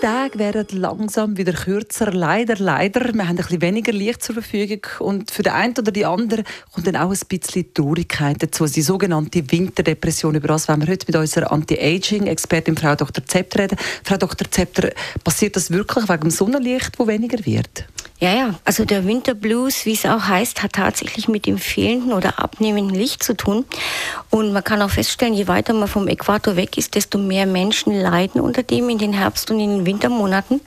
Tage werden langsam wieder kürzer. Leider, leider. Wir haben ein bisschen weniger Licht zur Verfügung. Und für den einen oder die andere kommt dann auch ein bisschen Traurigkeit dazu. Die sogenannte Winterdepression. Über das wollen wir heute mit unserer Anti-Aging-Expertin Frau Dr. Zepter reden. Frau Dr. Zepter, passiert das wirklich wegen dem Sonnenlicht, wo weniger wird? Ja, ja. Also der Winterblues, wie es auch heißt, hat tatsächlich mit dem fehlenden oder abnehmenden Licht zu tun. Und man kann auch feststellen, je weiter man vom Äquator weg ist, desto mehr Menschen leiden unter dem in den Herbst- und in den Wintermonaten.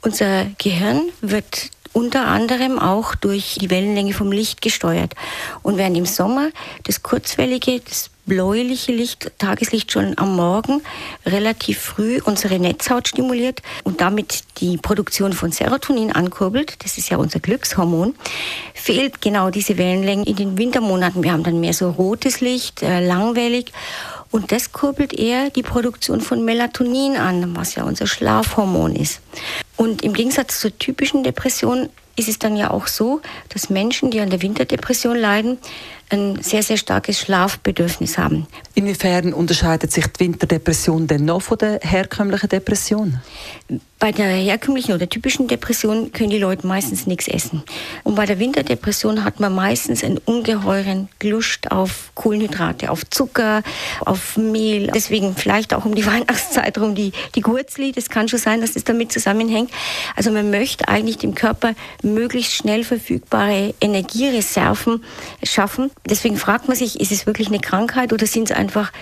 Unser Gehirn wird unter anderem auch durch die Wellenlänge vom Licht gesteuert. Und während im Sommer das kurzwellige, das bläuliche Licht, Tageslicht schon am Morgen relativ früh unsere Netzhaut stimuliert und damit die Produktion von Serotonin ankurbelt, das ist ja unser Glückshormon, fehlt genau diese Wellenlänge in den Wintermonaten. Wir haben dann mehr so rotes Licht, äh, langwellig und das kurbelt eher die Produktion von Melatonin an, was ja unser Schlafhormon ist. Und im Gegensatz zur typischen Depression ist es dann ja auch so, dass Menschen, die an der Winterdepression leiden, ein sehr, sehr starkes Schlafbedürfnis haben. Inwiefern unterscheidet sich die Winterdepression denn noch von der herkömmlichen Depression? Bei der herkömmlichen oder typischen Depression können die Leute meistens nichts essen. Und bei der Winterdepression hat man meistens einen ungeheuren Lust auf Kohlenhydrate, auf Zucker, auf Mehl. Deswegen vielleicht auch um die Weihnachtszeit rum die, die Gurzli. Das kann schon sein, dass das damit zusammenhängt. Also man möchte eigentlich dem Körper möglichst schnell verfügbare Energiereserven schaffen. Deswegen fragt man sich, ist es wirklich eine Krankheit oder sind es einfach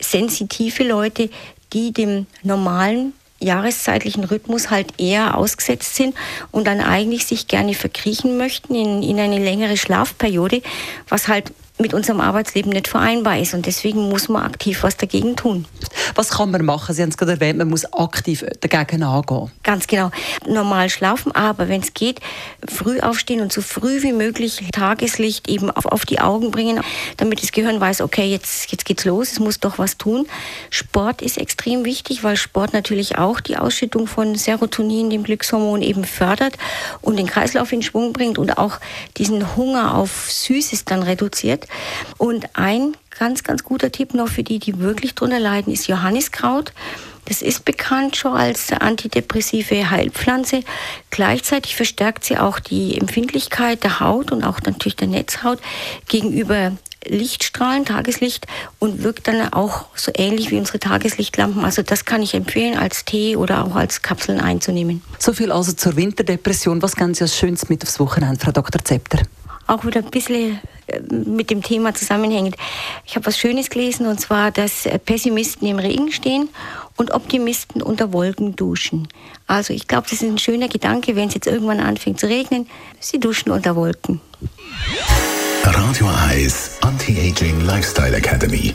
sensitive Leute, die dem normalen jahreszeitlichen Rhythmus halt eher ausgesetzt sind und dann eigentlich sich gerne verkriechen möchten in, in eine längere Schlafperiode, was halt mit unserem Arbeitsleben nicht vereinbar ist. Und deswegen muss man aktiv was dagegen tun. Was kann man machen? Sie haben es gerade erwähnt, man muss aktiv dagegen angehen. Ganz genau. Normal schlafen, aber wenn es geht, früh aufstehen und so früh wie möglich Tageslicht eben auf, auf die Augen bringen, damit das Gehirn weiß, okay, jetzt, jetzt geht's los, es muss doch was tun. Sport ist extrem wichtig, weil Sport natürlich auch die Ausschüttung von Serotonin, dem Glückshormon, eben fördert und den Kreislauf in Schwung bringt und auch diesen Hunger auf Süßes dann reduziert. Und ein ganz, ganz guter Tipp noch für die, die wirklich drunter leiden, ist Johanniskraut. Das ist bekannt schon als antidepressive Heilpflanze. Gleichzeitig verstärkt sie auch die Empfindlichkeit der Haut und auch natürlich der Netzhaut gegenüber Lichtstrahlen, Tageslicht und wirkt dann auch so ähnlich wie unsere Tageslichtlampen. Also das kann ich empfehlen, als Tee oder auch als Kapseln einzunehmen. So viel also zur Winterdepression. Was ganz Sie als Schönes mit aufs Wochenende, Frau Dr. Zepter? Auch wieder ein bisschen äh, mit dem Thema zusammenhängt. Ich habe was Schönes gelesen und zwar, dass äh, Pessimisten im Regen stehen und Optimisten unter Wolken duschen. Also ich glaube, das ist ein schöner Gedanke, wenn es jetzt irgendwann anfängt zu regnen, sie duschen unter Wolken. Radio Eyes Anti-Aging Lifestyle Academy.